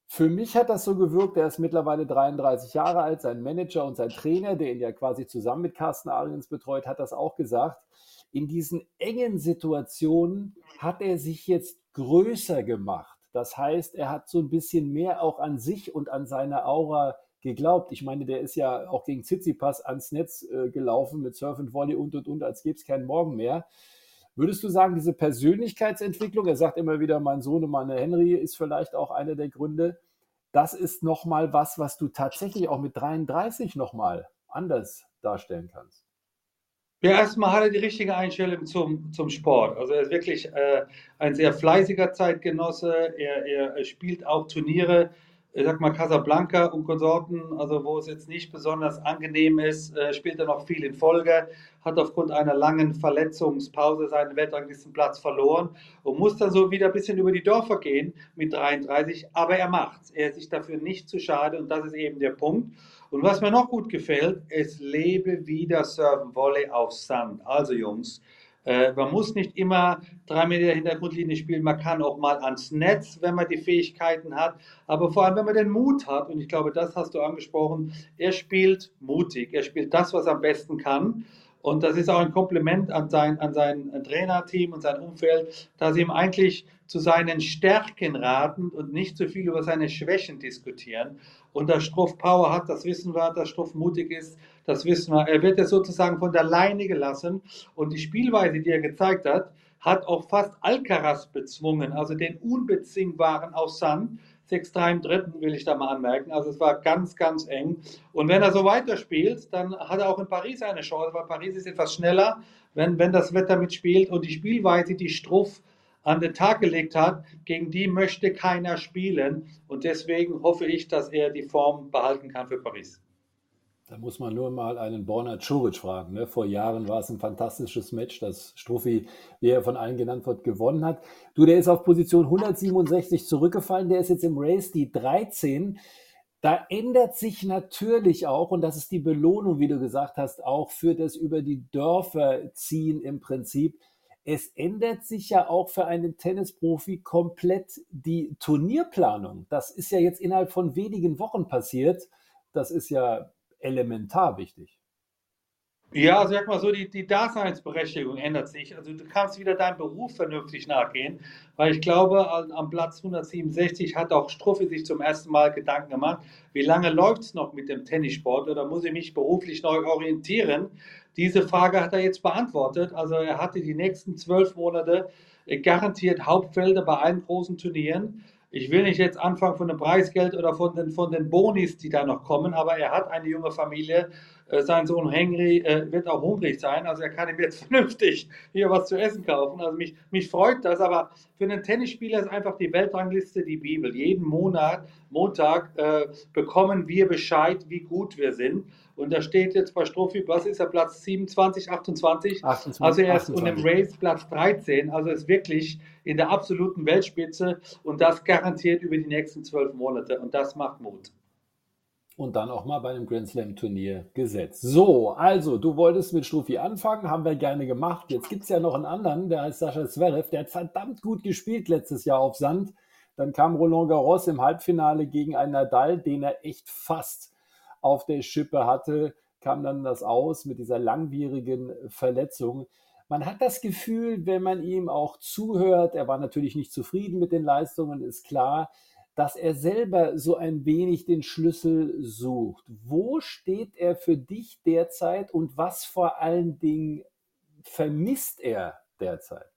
Für mich hat das so gewirkt, er ist mittlerweile 33 Jahre alt, sein Manager und sein Trainer, der ihn ja quasi zusammen mit Carsten Ariens betreut, hat das auch gesagt. In diesen engen Situationen hat er sich jetzt größer gemacht. Das heißt, er hat so ein bisschen mehr auch an sich und an seine Aura geglaubt. Ich meine, der ist ja auch gegen Tsitsipas ans Netz äh, gelaufen mit Surf and Volley und und und, als gäbe es keinen Morgen mehr. Würdest du sagen, diese Persönlichkeitsentwicklung, er sagt immer wieder, mein Sohn und meine Henry ist vielleicht auch einer der Gründe, das ist nochmal was, was du tatsächlich auch mit 33 nochmal anders darstellen kannst. Ja, erstmal hat er die richtige Einstellung zum, zum Sport. Also er ist wirklich äh, ein sehr fleißiger Zeitgenosse. Er, er, spielt auch Turniere ich sag mal, Casablanca und Konsorten, also wo es jetzt nicht besonders angenehm ist, äh, spielt er noch viel in Folge, hat aufgrund einer langen Verletzungspause seinen Weltranglistenplatz verloren und muss dann so wieder ein bisschen über die Dörfer gehen mit 33, aber er macht's. Er ist sich dafür nicht zu schade und das ist eben der Punkt. Und was mir noch gut gefällt, es lebe wieder Serven Volley auf Sand. Also Jungs, äh, man muss nicht immer drei Meter Hintergrundlinie spielen, man kann auch mal ans Netz, wenn man die Fähigkeiten hat, aber vor allem, wenn man den Mut hat, und ich glaube, das hast du angesprochen, er spielt mutig, er spielt das, was er am besten kann. Und das ist auch ein Kompliment an sein, an sein Trainerteam und sein Umfeld, dass sie ihm eigentlich zu seinen Stärken raten und nicht zu viel über seine Schwächen diskutieren. Und dass Struff Power hat, das wissen wir, dass Struff mutig ist, das wissen wir. Er wird ja sozusagen von der Leine gelassen. Und die Spielweise, die er gezeigt hat, hat auch fast Alcaraz bezwungen, also den unbezwingbaren aus Sand. 6-3 im dritten will ich da mal anmerken. Also es war ganz, ganz eng. Und wenn er so weiterspielt, dann hat er auch in Paris eine Chance, weil Paris ist etwas schneller, wenn, wenn das Wetter mitspielt. Und die Spielweise, die Struff an den Tag gelegt hat, gegen die möchte keiner spielen. Und deswegen hoffe ich, dass er die Form behalten kann für Paris. Da muss man nur mal einen Borna Curic fragen. Ne? Vor Jahren war es ein fantastisches Match, das Struffi, wie er von allen genannt wird, gewonnen hat. Du, der ist auf Position 167 zurückgefallen, der ist jetzt im Race die 13. Da ändert sich natürlich auch, und das ist die Belohnung, wie du gesagt hast, auch für das über die Dörfer ziehen im Prinzip. Es ändert sich ja auch für einen Tennisprofi komplett die Turnierplanung. Das ist ja jetzt innerhalb von wenigen Wochen passiert. Das ist ja elementar wichtig. Ja, sag mal so, die, die Daseinsberechtigung ändert sich. Also du kannst wieder deinem Beruf vernünftig nachgehen, weil ich glaube, am Platz 167 hat auch Struffi sich zum ersten Mal Gedanken gemacht, wie lange läuft es noch mit dem Tennissport oder muss ich mich beruflich neu orientieren? Diese Frage hat er jetzt beantwortet. Also er hatte die nächsten zwölf Monate garantiert Hauptfelder bei allen großen Turnieren. Ich will nicht jetzt anfangen von dem Preisgeld oder von den, von den Bonis, die da noch kommen, aber er hat eine junge Familie. Äh, sein Sohn Henry äh, wird auch hungrig sein, also er kann ihm jetzt [LAUGHS] vernünftig hier was zu essen kaufen. Also mich, mich freut das, aber für einen Tennisspieler ist einfach die Weltrangliste die Bibel. Jeden Monat, Montag, äh, bekommen wir Bescheid, wie gut wir sind. Und da steht jetzt bei Strophi, was ist er, Platz 27, 28? 28 also er ist 28. und im Race Platz 13. Also ist wirklich in der absoluten Weltspitze und das garantiert über die nächsten zwölf Monate. Und das macht Mut. Und dann auch mal bei einem Grand Slam Turnier gesetzt. So, also du wolltest mit Strophi anfangen, haben wir gerne gemacht. Jetzt gibt es ja noch einen anderen, der heißt Sascha Zverev, der hat verdammt gut gespielt letztes Jahr auf Sand. Dann kam Roland Garros im Halbfinale gegen einen Nadal, den er echt fast auf der Schippe hatte, kam dann das aus mit dieser langwierigen Verletzung. Man hat das Gefühl, wenn man ihm auch zuhört, er war natürlich nicht zufrieden mit den Leistungen, ist klar, dass er selber so ein wenig den Schlüssel sucht. Wo steht er für dich derzeit und was vor allen Dingen vermisst er derzeit?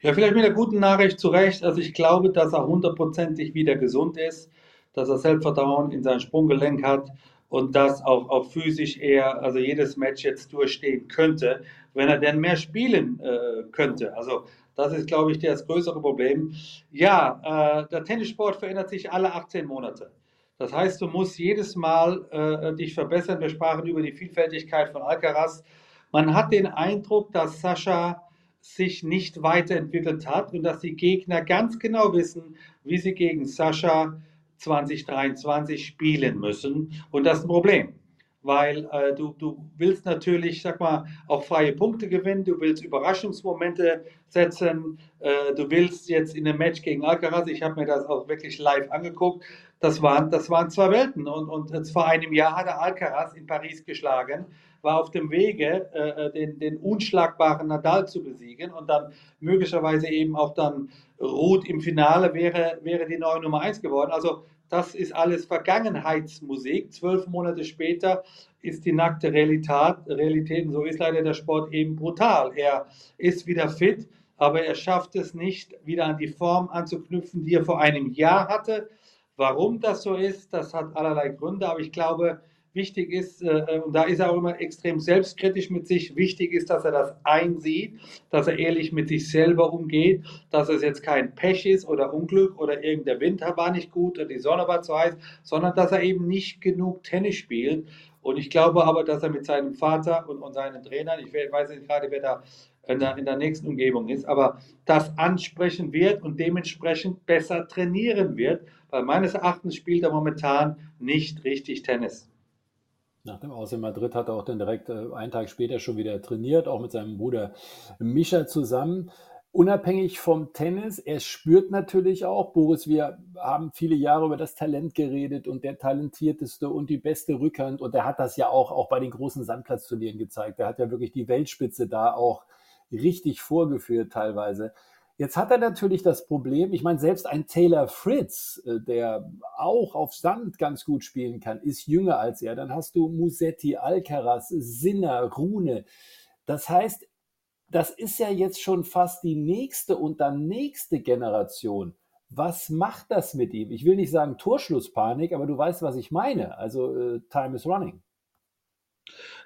Ja, vielleicht mit einer guten Nachricht zurecht. Also ich glaube, dass er hundertprozentig wieder gesund ist dass er Selbstvertrauen in sein Sprunggelenk hat und dass auch, auch physisch er also jedes Match jetzt durchstehen könnte, wenn er denn mehr spielen äh, könnte. Also das ist, glaube ich, das größere Problem. Ja, äh, der Tennissport verändert sich alle 18 Monate. Das heißt, du musst jedes Mal äh, dich verbessern. Wir sprachen über die Vielfältigkeit von Alcaraz. Man hat den Eindruck, dass Sascha sich nicht weiterentwickelt hat und dass die Gegner ganz genau wissen, wie sie gegen Sascha 2023 spielen müssen. Und das ist ein Problem, weil äh, du, du willst natürlich, sag mal, auch freie Punkte gewinnen, du willst Überraschungsmomente setzen, äh, du willst jetzt in einem Match gegen Alcaraz, ich habe mir das auch wirklich live angeguckt, das waren, das waren zwei Welten. Und, und vor einem Jahr hat er Alcaraz in Paris geschlagen, war auf dem Wege, äh, den, den unschlagbaren Nadal zu besiegen und dann möglicherweise eben auch dann Ruth im Finale wäre, wäre die neue Nummer 1 geworden. Also das ist alles Vergangenheitsmusik. Zwölf Monate später ist die nackte Realität, Realität, so ist leider der Sport eben brutal. Er ist wieder fit, aber er schafft es nicht, wieder an die Form anzuknüpfen, die er vor einem Jahr hatte. Warum das so ist, das hat allerlei Gründe, aber ich glaube, Wichtig ist, äh, und da ist er auch immer extrem selbstkritisch mit sich, wichtig ist, dass er das einsieht, dass er ehrlich mit sich selber umgeht, dass es jetzt kein Pech ist oder Unglück oder irgendein Winter war nicht gut oder die Sonne war zu heiß, sondern dass er eben nicht genug Tennis spielt. Und ich glaube aber, dass er mit seinem Vater und, und seinen Trainern, ich weiß nicht gerade, wer da in der, in der nächsten Umgebung ist, aber das ansprechen wird und dementsprechend besser trainieren wird, weil meines Erachtens spielt er momentan nicht richtig Tennis. Nach dem Aus in Madrid hat er auch dann direkt äh, einen Tag später schon wieder trainiert, auch mit seinem Bruder Mischa zusammen. Unabhängig vom Tennis, er spürt natürlich auch, Boris, wir haben viele Jahre über das Talent geredet und der talentierteste und die beste Rückhand und er hat das ja auch, auch bei den großen Sandplatzturnieren gezeigt. Er hat ja wirklich die Weltspitze da auch richtig vorgeführt teilweise. Jetzt hat er natürlich das Problem, ich meine, selbst ein Taylor Fritz, äh, der auch auf Sand ganz gut spielen kann, ist jünger als er. Dann hast du Musetti, Alcaraz, Sinner, Rune. Das heißt, das ist ja jetzt schon fast die nächste und dann nächste Generation. Was macht das mit ihm? Ich will nicht sagen Torschlusspanik, aber du weißt, was ich meine. Also, äh, time is running.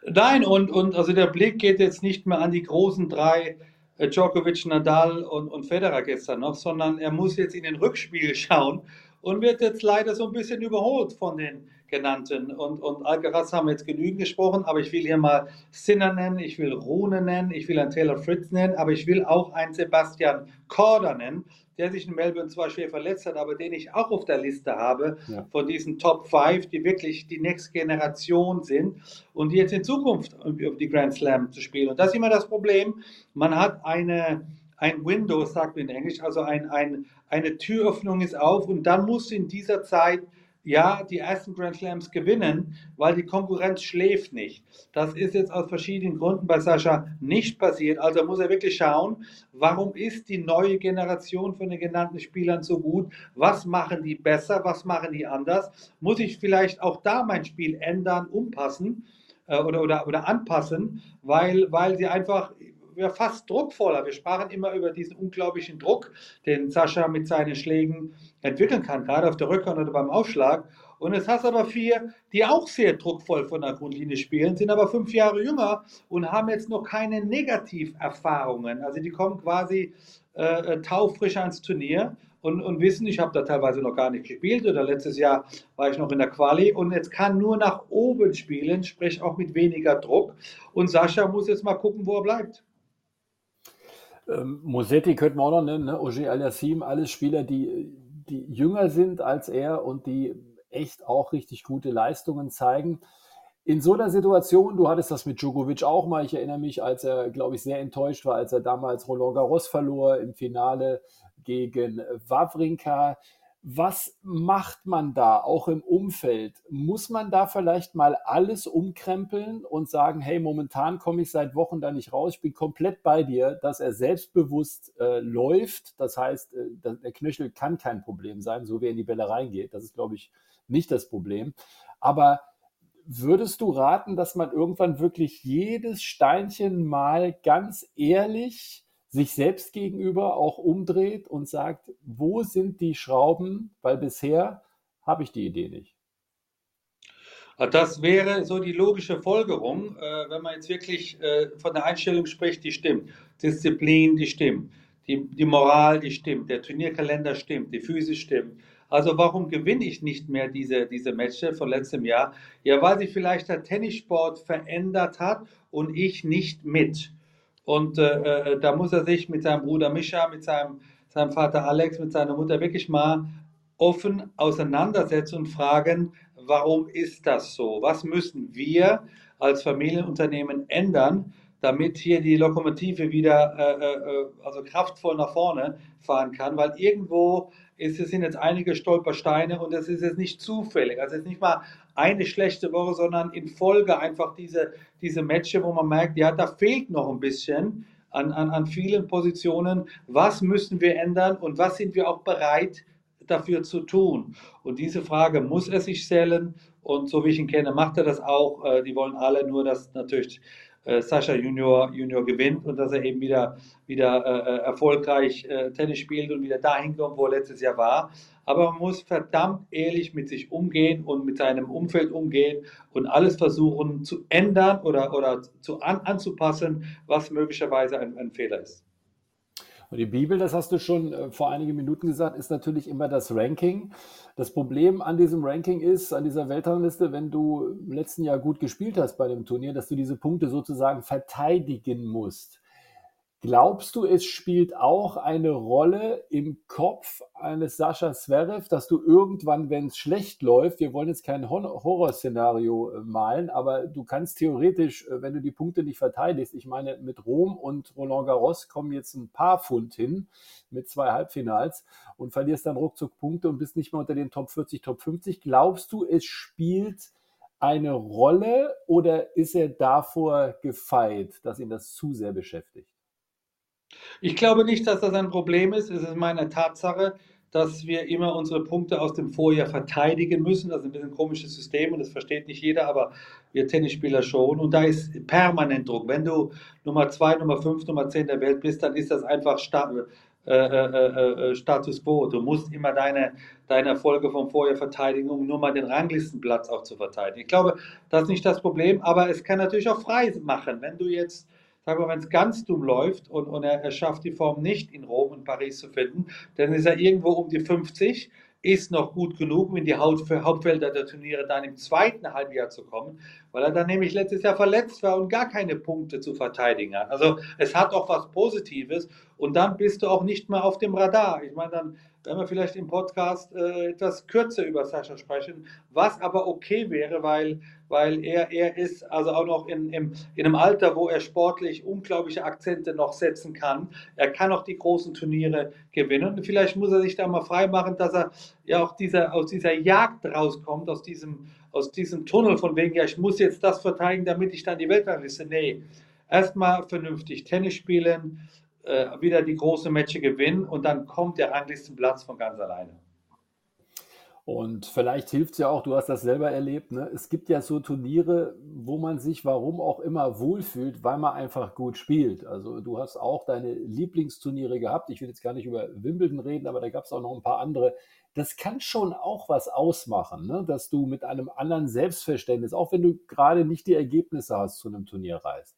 Nein, und, und also der Blick geht jetzt nicht mehr an die großen drei Djokovic, Nadal und, und Federer gestern noch, sondern er muss jetzt in den Rückspiegel schauen und wird jetzt leider so ein bisschen überholt von den genannten. Und, und Alcaraz haben wir jetzt genügend gesprochen, aber ich will hier mal Sinner nennen, ich will Rune nennen, ich will einen Taylor Fritz nennen, aber ich will auch einen Sebastian Korda nennen, der sich in Melbourne zwar schwer verletzt hat, aber den ich auch auf der Liste habe ja. von diesen Top 5, die wirklich die nächste Generation sind und die jetzt in Zukunft auf die Grand Slam zu spielen. Und das ist immer das Problem. Man hat eine, ein Window, sagt man in Englisch, also ein, ein, eine Türöffnung ist auf und dann muss in dieser Zeit ja, die ersten Grand Slams gewinnen, weil die Konkurrenz schläft nicht. Das ist jetzt aus verschiedenen Gründen bei Sascha nicht passiert. Also muss er wirklich schauen, warum ist die neue Generation von den genannten Spielern so gut? Was machen die besser? Was machen die anders? Muss ich vielleicht auch da mein Spiel ändern, umpassen? Äh, oder, oder, oder anpassen, weil, weil sie einfach ja, fast druckvoller. Wir sprachen immer über diesen unglaublichen Druck, den Sascha mit seinen Schlägen entwickeln kann, gerade auf der Rückhand oder beim Aufschlag. Und jetzt hast du aber vier, die auch sehr druckvoll von der Grundlinie spielen, sind aber fünf Jahre jünger und haben jetzt noch keine Negativerfahrungen. Also die kommen quasi äh, taufrisch ans Turnier und, und wissen, ich habe da teilweise noch gar nicht gespielt oder letztes Jahr war ich noch in der Quali und jetzt kann nur nach oben spielen, sprich auch mit weniger Druck. Und Sascha muss jetzt mal gucken, wo er bleibt. Ähm, Mosetti könnte man auch noch nennen, ne? Oje Aliassim, alles Spieler, die, die jünger sind als er und die echt auch richtig gute Leistungen zeigen. In so einer Situation, du hattest das mit Djokovic auch mal, ich erinnere mich, als er, glaube ich, sehr enttäuscht war, als er damals Roland Garros verlor im Finale gegen Wawrinka. Was macht man da auch im Umfeld? Muss man da vielleicht mal alles umkrempeln und sagen, hey, momentan komme ich seit Wochen da nicht raus, ich bin komplett bei dir, dass er selbstbewusst äh, läuft. Das heißt, äh, der Knöchel kann kein Problem sein, so wie er in die Bälle reingeht. Das ist, glaube ich, nicht das Problem. Aber würdest du raten, dass man irgendwann wirklich jedes Steinchen mal ganz ehrlich sich selbst gegenüber auch umdreht und sagt, wo sind die Schrauben, weil bisher habe ich die Idee nicht. Das wäre so die logische Folgerung, äh, wenn man jetzt wirklich äh, von der Einstellung spricht, die stimmt. Disziplin, die stimmt. Die, die Moral, die stimmt. Der Turnierkalender stimmt. Die Physis stimmt. Also warum gewinne ich nicht mehr diese, diese Matches von letztem Jahr? Ja, weil sich vielleicht der Tennissport verändert hat und ich nicht mit. Und äh, äh, da muss er sich mit seinem Bruder Mischa, mit seinem, seinem Vater Alex, mit seiner Mutter wirklich mal offen auseinandersetzen und fragen, warum ist das so? Was müssen wir als Familienunternehmen ändern, damit hier die Lokomotive wieder äh, äh, äh also kraftvoll nach vorne fahren kann? Weil irgendwo es sind jetzt einige Stolpersteine und es ist jetzt nicht zufällig. Also es ist nicht mal eine schlechte Woche, sondern in Folge einfach diese, diese Matches, wo man merkt, ja, da fehlt noch ein bisschen an, an, an vielen Positionen. Was müssen wir ändern und was sind wir auch bereit dafür zu tun? Und diese Frage muss er sich stellen. Und so wie ich ihn kenne, macht er das auch. Äh, die wollen alle nur, dass natürlich äh, Sascha Junior, Junior gewinnt und dass er eben wieder, wieder äh, erfolgreich Tennis spielt und wieder dahin kommt, wo er letztes Jahr war. aber man muss verdammt ehrlich mit sich umgehen und mit seinem Umfeld umgehen und alles versuchen zu ändern oder, oder zu an, anzupassen, was möglicherweise ein, ein Fehler ist. Und die Bibel, das hast du schon äh, vor einigen Minuten gesagt, ist natürlich immer das Ranking. Das Problem an diesem Ranking ist, an dieser Weltrangliste, wenn du im letzten Jahr gut gespielt hast bei dem Turnier, dass du diese Punkte sozusagen verteidigen musst. Glaubst du, es spielt auch eine Rolle im Kopf eines Sascha Zverev, dass du irgendwann, wenn es schlecht läuft, wir wollen jetzt kein Horrorszenario äh, malen, aber du kannst theoretisch, äh, wenn du die Punkte nicht verteidigst, ich meine, mit Rom und Roland Garros kommen jetzt ein paar Pfund hin mit zwei Halbfinals und verlierst dann ruckzuck Punkte und bist nicht mehr unter den Top 40, Top 50. Glaubst du, es spielt eine Rolle oder ist er davor gefeit, dass ihn das zu sehr beschäftigt? Ich glaube nicht, dass das ein Problem ist. Es ist meine Tatsache, dass wir immer unsere Punkte aus dem Vorjahr verteidigen müssen. Das ist ein bisschen ein komisches System und das versteht nicht jeder, aber wir Tennisspieler schon. Und da ist permanent Druck. Wenn du Nummer 2, Nummer 5, Nummer 10 der Welt bist, dann ist das einfach Sta äh, äh, äh, Status quo. Du musst immer deine, deine Erfolge vom Vorjahr verteidigen, um nur mal den Ranglistenplatz auch zu verteidigen. Ich glaube, das ist nicht das Problem, aber es kann natürlich auch frei machen. Wenn du jetzt Sag mal, wenn es ganz dumm läuft und, und er, er, schafft die Form nicht in Rom und Paris zu finden, dann ist er irgendwo um die 50, ist noch gut genug, um in die Hauptfelder der Turniere dann im zweiten Halbjahr zu kommen, weil er dann nämlich letztes Jahr verletzt war und gar keine Punkte zu verteidigen hat. Also es hat auch was Positives und dann bist du auch nicht mehr auf dem Radar. Ich meine, dann werden wir vielleicht im Podcast äh, etwas kürzer über Sascha sprechen, was aber okay wäre, weil, weil er, er ist also auch noch in, in, in einem Alter, wo er sportlich unglaubliche Akzente noch setzen kann. Er kann auch die großen Turniere gewinnen und vielleicht muss er sich da mal frei machen, dass er ja auch dieser, aus dieser Jagd rauskommt, aus diesem, aus diesem Tunnel von wegen, ja, ich muss jetzt das verteidigen, damit ich dann die Weltrangliste. Nee, erstmal vernünftig Tennis spielen, äh, wieder die großen Matches gewinnen und dann kommt der Ranglistenplatz von ganz alleine. Und vielleicht hilft es ja auch, du hast das selber erlebt, ne? es gibt ja so Turniere, wo man sich warum auch immer wohlfühlt, weil man einfach gut spielt. Also du hast auch deine Lieblingsturniere gehabt. Ich will jetzt gar nicht über Wimbledon reden, aber da gab es auch noch ein paar andere. Das kann schon auch was ausmachen, ne? dass du mit einem anderen Selbstverständnis, auch wenn du gerade nicht die Ergebnisse hast, zu einem Turnier reist.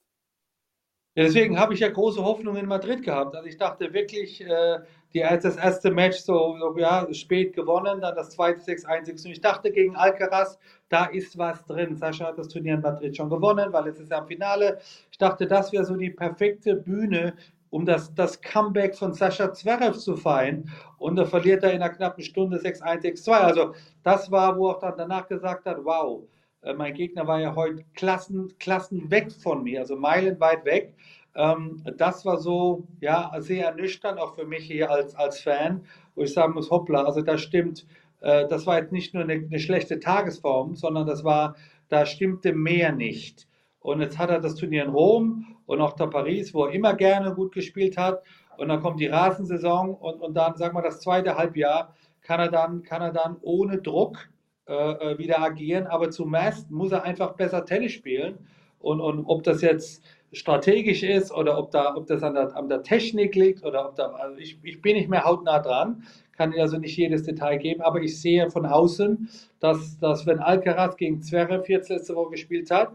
Ja, deswegen habe ich ja große Hoffnung in Madrid gehabt. Also ich dachte wirklich, äh, die, als das erste Match so, so, ja, spät gewonnen, dann das zweite 6-1-6. Und ich dachte gegen Alcaraz, da ist was drin. Sascha hat das Turnier in Madrid schon gewonnen, weil es ist ja im Finale. Ich dachte, das wäre so die perfekte Bühne, um das, das Comeback von Sascha Zverev zu feiern. Und da verliert er in einer knappen Stunde 6-1, 6-2. Also das war, wo er dann danach gesagt hat, wow, äh, mein Gegner war ja heute Klassen, Klassen weg von mir, also meilenweit weg. Ähm, das war so, ja, sehr ernüchternd, auch für mich hier als, als Fan, wo ich sagen muss, hoppla, also da stimmt, äh, das war jetzt nicht nur eine, eine, schlechte Tagesform, sondern das war, da stimmte mehr nicht. Und jetzt hat er das Turnier in Rom und auch der Paris, wo er immer gerne gut gespielt hat. Und dann kommt die Rasensaison und, und dann, sagen wir, das zweite Halbjahr kann er dann, kann er dann ohne Druck äh, äh, wieder agieren, aber zumeist muss er einfach besser Tennis spielen. Und, und ob das jetzt strategisch ist oder ob, da, ob das an der, an der Technik liegt oder ob da, also ich, ich bin nicht mehr hautnah dran, kann also nicht jedes Detail geben, aber ich sehe von außen, dass, dass wenn Alcaraz gegen Zverev jetzt letzte Woche gespielt hat,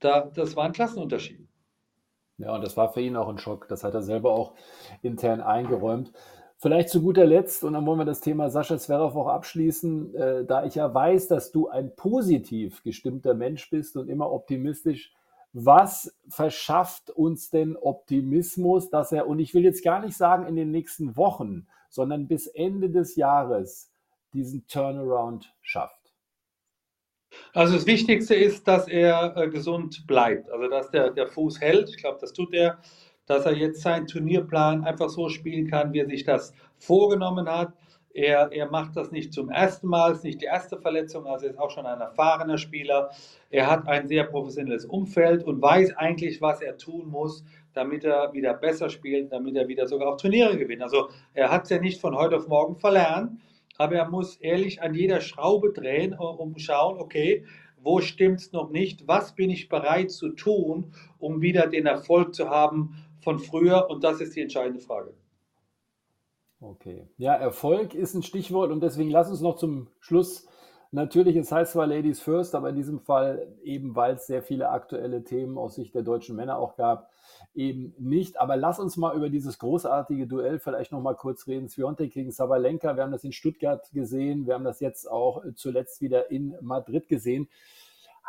da, das war ein Klassenunterschied. Ja, und das war für ihn auch ein Schock. Das hat er selber auch intern eingeräumt. Vielleicht zu guter Letzt, und dann wollen wir das Thema Sascha Zverev auch abschließen, äh, da ich ja weiß, dass du ein positiv gestimmter Mensch bist und immer optimistisch. Was verschafft uns denn Optimismus, dass er, und ich will jetzt gar nicht sagen in den nächsten Wochen, sondern bis Ende des Jahres diesen Turnaround schafft? Also das Wichtigste ist, dass er äh, gesund bleibt, also dass der, der Fuß hält. Ich glaube, das tut er dass er jetzt seinen Turnierplan einfach so spielen kann, wie er sich das vorgenommen hat. Er, er macht das nicht zum ersten Mal, ist nicht die erste Verletzung, also ist auch schon ein erfahrener Spieler. Er hat ein sehr professionelles Umfeld und weiß eigentlich, was er tun muss, damit er wieder besser spielt, damit er wieder sogar auch Turniere gewinnt. Also er hat es ja nicht von heute auf morgen verlernt, aber er muss ehrlich an jeder Schraube drehen, um schauen, okay, wo stimmt es noch nicht, was bin ich bereit zu tun, um wieder den Erfolg zu haben, von früher und das ist die entscheidende Frage. Okay. Ja, Erfolg ist ein Stichwort und deswegen lass uns noch zum Schluss Natürlich, es heißt zwar Ladies First, aber in diesem Fall eben, weil es sehr viele aktuelle Themen aus Sicht der deutschen Männer auch gab, eben nicht. Aber lass uns mal über dieses großartige Duell vielleicht noch mal kurz reden. Sviontek gegen Sabalenka. Wir haben das in Stuttgart gesehen. Wir haben das jetzt auch zuletzt wieder in Madrid gesehen.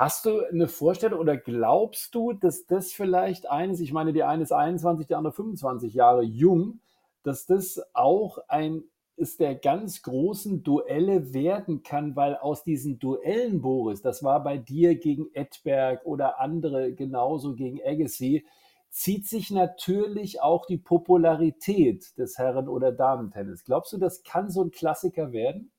Hast du eine Vorstellung oder glaubst du, dass das vielleicht eines, ich meine, die eine ist 21, die andere 25 Jahre jung, dass das auch ein es der ganz großen Duelle werden kann, weil aus diesen Duellen, Boris, das war bei dir gegen Edberg oder andere genauso gegen Agassi, zieht sich natürlich auch die Popularität des Herren- oder Damentennis. Glaubst du, das kann so ein Klassiker werden?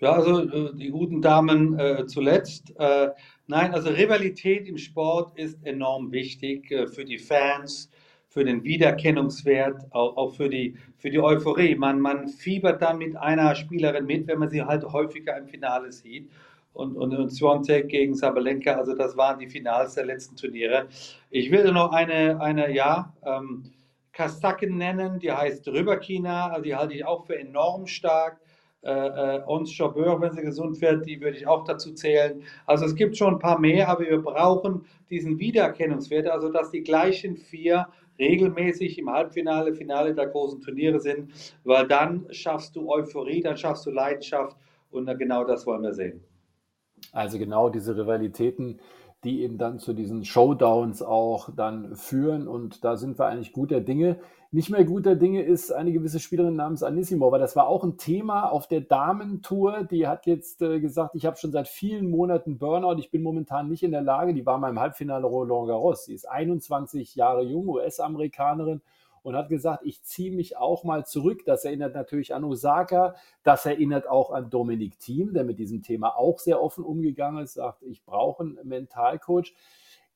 Ja, also äh, die guten Damen äh, zuletzt. Äh, nein, also Rivalität im Sport ist enorm wichtig äh, für die Fans, für den Wiedererkennungswert, auch, auch für, die, für die Euphorie. Man, man fiebert dann mit einer Spielerin mit, wenn man sie halt häufiger im Finale sieht. Und, und, und Swantek gegen Sabalenka, also das waren die Finals der letzten Turniere. Ich will noch eine, eine ja, ähm, Kasakin nennen, die heißt Rüberkina, also die halte ich auch für enorm stark. Äh, äh, Ons Chabeur, wenn sie gesund wird, die würde ich auch dazu zählen. Also es gibt schon ein paar mehr, aber wir brauchen diesen Wiedererkennungswert, also dass die gleichen vier regelmäßig im Halbfinale, Finale der großen Turniere sind, weil dann schaffst du Euphorie, dann schaffst du Leidenschaft und genau das wollen wir sehen. Also genau diese Rivalitäten, die eben dann zu diesen Showdowns auch dann führen und da sind wir eigentlich guter Dinge. Nicht mehr guter Dinge ist eine gewisse Spielerin namens Anissimova. Das war auch ein Thema auf der Damentour. Die hat jetzt äh, gesagt, ich habe schon seit vielen Monaten Burnout. Ich bin momentan nicht in der Lage. Die war mal im Halbfinale Roland Garros. Sie ist 21 Jahre jung, US-Amerikanerin und hat gesagt, ich ziehe mich auch mal zurück. Das erinnert natürlich an Osaka. Das erinnert auch an Dominik Thiem, der mit diesem Thema auch sehr offen umgegangen ist, sagt, ich brauche einen Mentalcoach.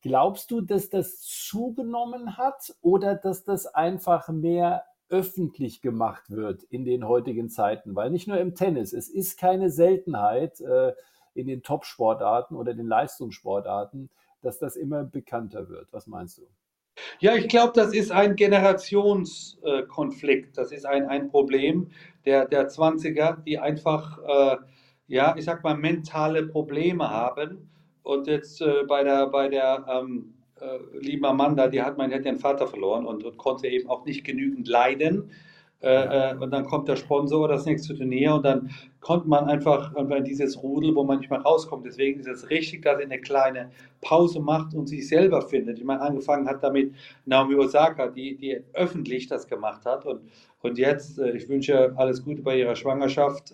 Glaubst du, dass das zugenommen hat oder dass das einfach mehr öffentlich gemacht wird in den heutigen Zeiten? Weil nicht nur im Tennis, es ist keine Seltenheit äh, in den Top-Sportarten oder den Leistungssportarten, dass das immer bekannter wird. Was meinst du? Ja, ich glaube, das ist ein Generationskonflikt. das ist ein, ein Problem der, der 20er, die einfach, äh, ja, ich sag mal, mentale Probleme haben und jetzt äh, bei der, bei der ähm, äh, lieben Amanda, die hat, mein, hat ihren Vater verloren und, und konnte eben auch nicht genügend leiden. Äh, äh, und dann kommt der Sponsor, das nächste Turnier und dann kommt man einfach, in dieses Rudel, wo man nicht mehr rauskommt. Deswegen ist es richtig, dass er eine kleine Pause macht und sich selber findet. Ich meine, angefangen hat damit Naomi Osaka, die, die öffentlich das gemacht hat. Und, und jetzt, äh, ich wünsche alles Gute bei ihrer Schwangerschaft.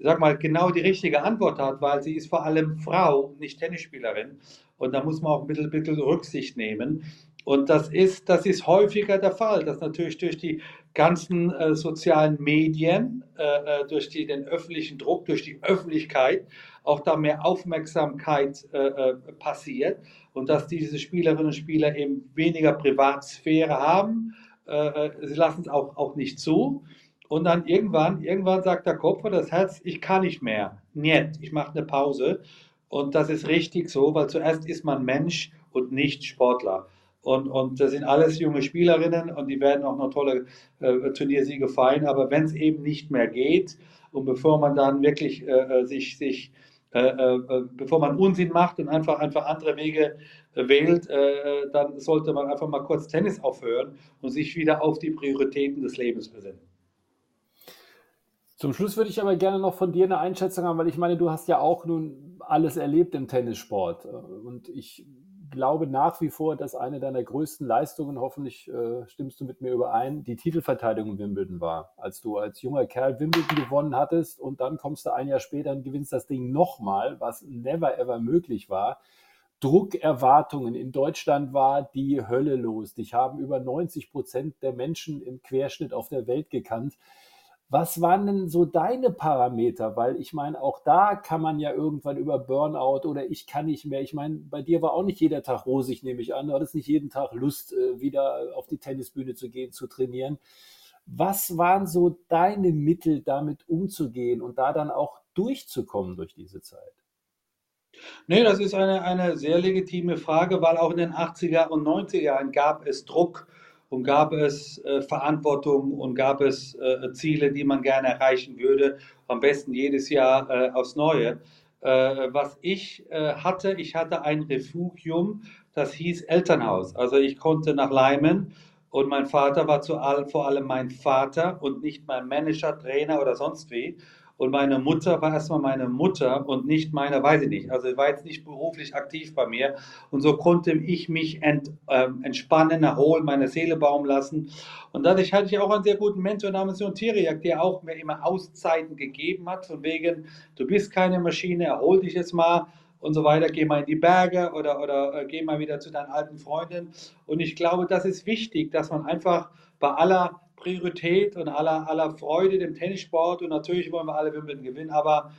Sag mal, genau die richtige Antwort hat, weil sie ist vor allem Frau, nicht Tennisspielerin. Und da muss man auch ein bisschen, bisschen Rücksicht nehmen. Und das ist, das ist häufiger der Fall, dass natürlich durch die ganzen äh, sozialen Medien, äh, äh durch die, den öffentlichen Druck, durch die Öffentlichkeit auch da mehr Aufmerksamkeit äh, äh passiert und dass diese Spielerinnen und Spieler eben weniger Privatsphäre haben. Äh, sie lassen es auch, auch nicht zu. Und dann irgendwann, irgendwann sagt der Kopf oder das Herz, ich kann nicht mehr. Niet, ich mache eine Pause. Und das ist richtig so, weil zuerst ist man Mensch und nicht Sportler. Und, und das sind alles junge Spielerinnen und die werden auch noch tolle äh, Turniersiege feiern. Aber wenn es eben nicht mehr geht und bevor man dann wirklich äh, äh sich, sich äh, äh, bevor man Unsinn macht und einfach, einfach andere Wege äh, wählt, dann sollte man einfach mal kurz Tennis aufhören und sich wieder auf die Prioritäten des Lebens besinnen. Zum Schluss würde ich aber gerne noch von dir eine Einschätzung haben, weil ich meine, du hast ja auch nun alles erlebt im Tennissport. Und ich glaube nach wie vor, dass eine deiner größten Leistungen, hoffentlich äh, stimmst du mit mir überein, die Titelverteidigung in Wimbledon war. Als du als junger Kerl Wimbledon gewonnen hattest und dann kommst du ein Jahr später und gewinnst das Ding nochmal, was never ever möglich war. Druckerwartungen in Deutschland war die Hölle los. Dich haben über 90 Prozent der Menschen im Querschnitt auf der Welt gekannt. Was waren denn so deine Parameter? Weil ich meine, auch da kann man ja irgendwann über Burnout oder ich kann nicht mehr. Ich meine, bei dir war auch nicht jeder Tag rosig, nehme ich an. Du hattest nicht jeden Tag Lust, äh, wieder auf die Tennisbühne zu gehen, zu trainieren. Was waren so deine Mittel, damit umzugehen und da dann auch durchzukommen durch diese Zeit? Nee, das ist eine, eine sehr legitime Frage, weil auch in den 80er und 90er Jahren gab es Druck und gab es äh, Verantwortung und gab es äh, Ziele, die man gerne erreichen würde, am besten jedes Jahr äh, aufs Neue. Äh, was ich äh, hatte, ich hatte ein Refugium, das hieß Elternhaus. Also ich konnte nach Leimen und mein Vater war all, vor allem mein Vater und nicht mein Manager, Trainer oder sonst wie. Und meine Mutter war erstmal meine Mutter und nicht meine, weiß ich nicht. Also war jetzt nicht beruflich aktiv bei mir. Und so konnte ich mich ent, äh, entspannen, erholen, meine Seele bauen lassen. Und dadurch hatte ich auch einen sehr guten Mentor namens John Tiriak, der auch mir immer Auszeiten gegeben hat, von wegen, du bist keine Maschine, erhol dich jetzt mal und so weiter, geh mal in die Berge oder, oder äh, geh mal wieder zu deinen alten Freunden. Und ich glaube, das ist wichtig, dass man einfach bei aller Priorität und aller, aller Freude dem Tennissport und natürlich wollen wir alle Wimbledon gewinnen, aber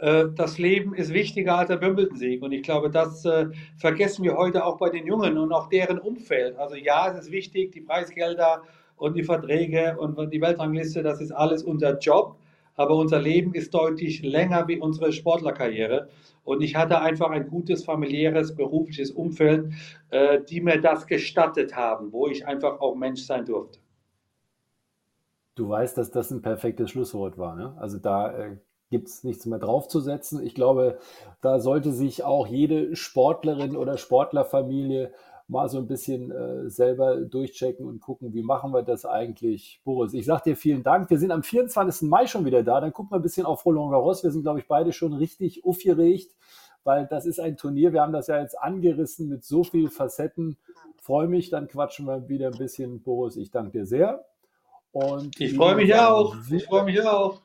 äh, das Leben ist wichtiger als der Wimbledon-Sieg und ich glaube, das äh, vergessen wir heute auch bei den Jungen und auch deren Umfeld. Also ja, es ist wichtig, die Preisgelder und die Verträge und die Weltrangliste, das ist alles unser Job, aber unser Leben ist deutlich länger wie unsere Sportlerkarriere. Und ich hatte einfach ein gutes familiäres, berufliches Umfeld, äh, die mir das gestattet haben, wo ich einfach auch Mensch sein durfte. Du weißt, dass das ein perfektes Schlusswort war. Ne? Also da äh, gibt es nichts mehr draufzusetzen. Ich glaube, da sollte sich auch jede Sportlerin oder Sportlerfamilie mal so ein bisschen äh, selber durchchecken und gucken, wie machen wir das eigentlich. Boris, ich sage dir vielen Dank. Wir sind am 24. Mai schon wieder da. Dann gucken wir ein bisschen auf Roland Garros. Wir sind, glaube ich, beide schon richtig aufgeregt, weil das ist ein Turnier. Wir haben das ja jetzt angerissen mit so vielen Facetten. Freue mich, dann quatschen wir wieder ein bisschen. Boris, ich danke dir sehr. Und ich freue mich auch. Ich freue mich auch.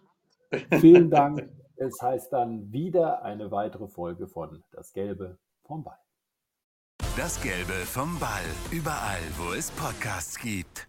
Vielen [LAUGHS] Dank. Es heißt dann wieder eine weitere Folge von Das Gelbe vom Ball. Das Gelbe vom Ball. Überall, wo es Podcasts gibt.